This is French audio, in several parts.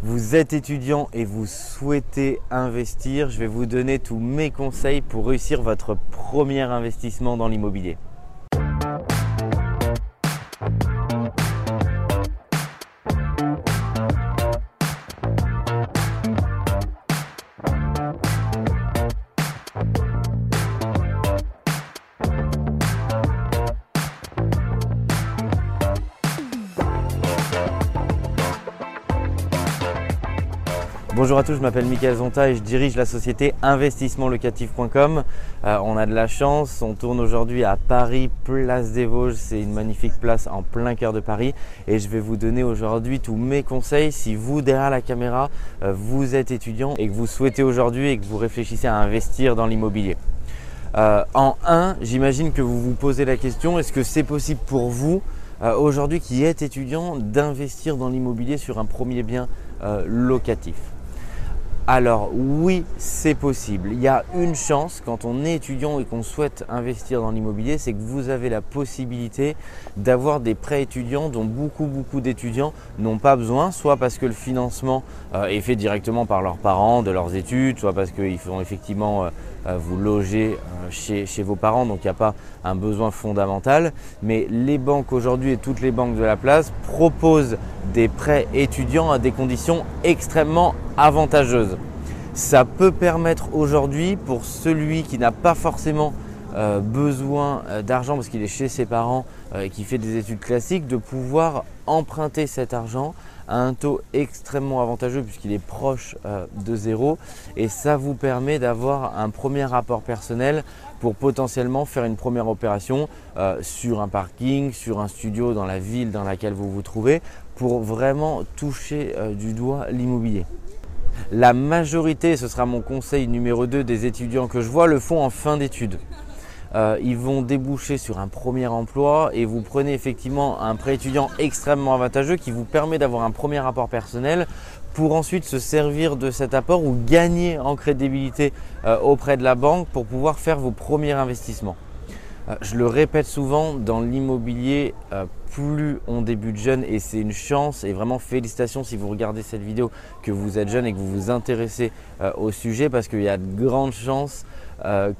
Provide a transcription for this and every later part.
vous êtes étudiant et vous souhaitez investir, je vais vous donner tous mes conseils pour réussir votre premier investissement dans l'immobilier. Bonjour à tous, je m'appelle Michael Zonta et je dirige la société investissementlocatif.com. Euh, on a de la chance, on tourne aujourd'hui à Paris, place des Vosges. C'est une magnifique place en plein cœur de Paris et je vais vous donner aujourd'hui tous mes conseils si vous derrière la caméra euh, vous êtes étudiant et que vous souhaitez aujourd'hui et que vous réfléchissez à investir dans l'immobilier. Euh, en 1, j'imagine que vous vous posez la question, est-ce que c'est possible pour vous aujourd'hui qui êtes étudiant d'investir dans l'immobilier sur un premier bien locatif? Alors oui, c'est possible. Il y a une chance quand on est étudiant et qu'on souhaite investir dans l'immobilier, c'est que vous avez la possibilité d'avoir des prêts étudiants dont beaucoup beaucoup d'étudiants n'ont pas besoin, soit parce que le financement euh, est fait directement par leurs parents de leurs études, soit parce qu'ils font effectivement euh, euh, vous loger chez, chez, vos parents, donc il n'y a pas un besoin fondamental. Mais les banques aujourd'hui et toutes les banques de la place proposent des prêts étudiants à des conditions extrêmement avantageuses. Ça peut permettre aujourd'hui pour celui qui n'a pas forcément euh, besoin euh, d'argent parce qu'il est chez ses parents euh, et qui fait des études classiques, de pouvoir emprunter cet argent à un taux extrêmement avantageux puisqu'il est proche de zéro et ça vous permet d'avoir un premier rapport personnel pour potentiellement faire une première opération sur un parking, sur un studio dans la ville dans laquelle vous vous trouvez pour vraiment toucher du doigt l'immobilier. La majorité, ce sera mon conseil numéro 2 des étudiants que je vois, le font en fin d'études. Euh, ils vont déboucher sur un premier emploi et vous prenez effectivement un prêt étudiant extrêmement avantageux qui vous permet d'avoir un premier apport personnel pour ensuite se servir de cet apport ou gagner en crédibilité euh, auprès de la banque pour pouvoir faire vos premiers investissements. Euh, je le répète souvent, dans l'immobilier, euh, plus on débute jeune et c'est une chance et vraiment félicitations si vous regardez cette vidéo que vous êtes jeune et que vous vous intéressez euh, au sujet parce qu'il y a de grandes chances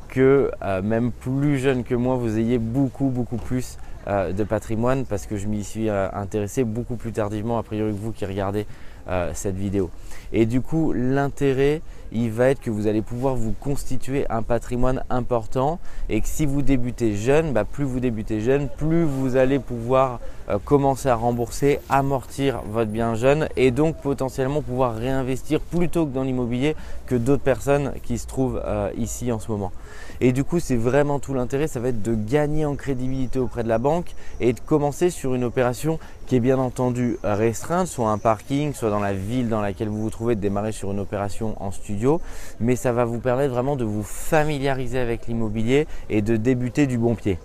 que même plus jeune que moi vous ayez beaucoup beaucoup plus de patrimoine parce que je m'y suis intéressé beaucoup plus tardivement a priori que vous qui regardez cette vidéo. Et du coup l'intérêt il va être que vous allez pouvoir vous constituer un patrimoine important et que si vous débutez jeune, bah, plus vous débutez jeune, plus vous allez pouvoir euh, commencer à rembourser, amortir votre bien jeune et donc potentiellement pouvoir réinvestir plutôt que dans l'immobilier que d'autres personnes qui se trouvent euh, ici en ce moment. Et du coup, c'est vraiment tout l'intérêt, ça va être de gagner en crédibilité auprès de la banque et de commencer sur une opération qui est bien entendu restreinte, soit un parking, soit dans la ville dans laquelle vous vous trouvez, de démarrer sur une opération en studio. Mais ça va vous permettre vraiment de vous familiariser avec l'immobilier et de débuter du bon pied.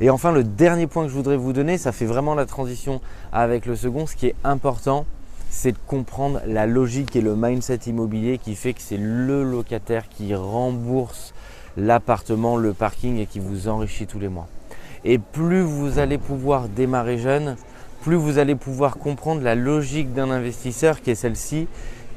Et enfin, le dernier point que je voudrais vous donner, ça fait vraiment la transition avec le second. Ce qui est important, c'est de comprendre la logique et le mindset immobilier qui fait que c'est le locataire qui rembourse l'appartement, le parking et qui vous enrichit tous les mois. Et plus vous allez pouvoir démarrer jeune, plus vous allez pouvoir comprendre la logique d'un investisseur qui est celle-ci,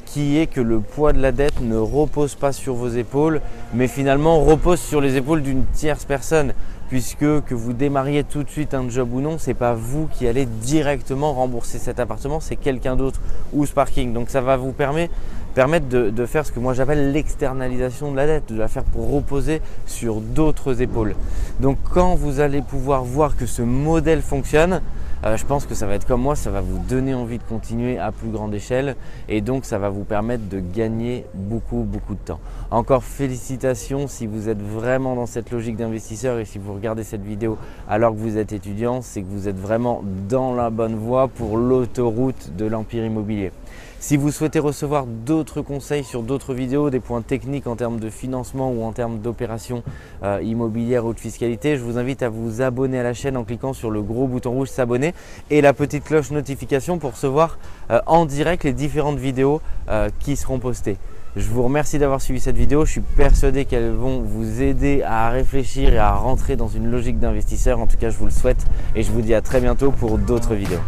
qui est que le poids de la dette ne repose pas sur vos épaules, mais finalement repose sur les épaules d'une tierce personne puisque que vous démarriez tout de suite un job ou non, c'est pas vous qui allez directement rembourser cet appartement, c'est quelqu'un d'autre ou ce parking. Donc ça va vous permettre, de, de faire ce que moi j'appelle l'externalisation de la dette, de la faire pour reposer sur d'autres épaules. Donc quand vous allez pouvoir voir que ce modèle fonctionne, euh, je pense que ça va être comme moi, ça va vous donner envie de continuer à plus grande échelle et donc ça va vous permettre de gagner beaucoup beaucoup de temps. Encore félicitations si vous êtes vraiment dans cette logique d'investisseur et si vous regardez cette vidéo alors que vous êtes étudiant, c'est que vous êtes vraiment dans la bonne voie pour l'autoroute de l'empire immobilier. Si vous souhaitez recevoir d'autres conseils sur d'autres vidéos, des points techniques en termes de financement ou en termes d'opérations euh, immobilières ou de fiscalité, je vous invite à vous abonner à la chaîne en cliquant sur le gros bouton rouge s'abonner et la petite cloche notification pour recevoir euh, en direct les différentes vidéos euh, qui seront postées. Je vous remercie d'avoir suivi cette vidéo. Je suis persuadé qu'elles vont vous aider à réfléchir et à rentrer dans une logique d'investisseur. En tout cas, je vous le souhaite et je vous dis à très bientôt pour d'autres vidéos.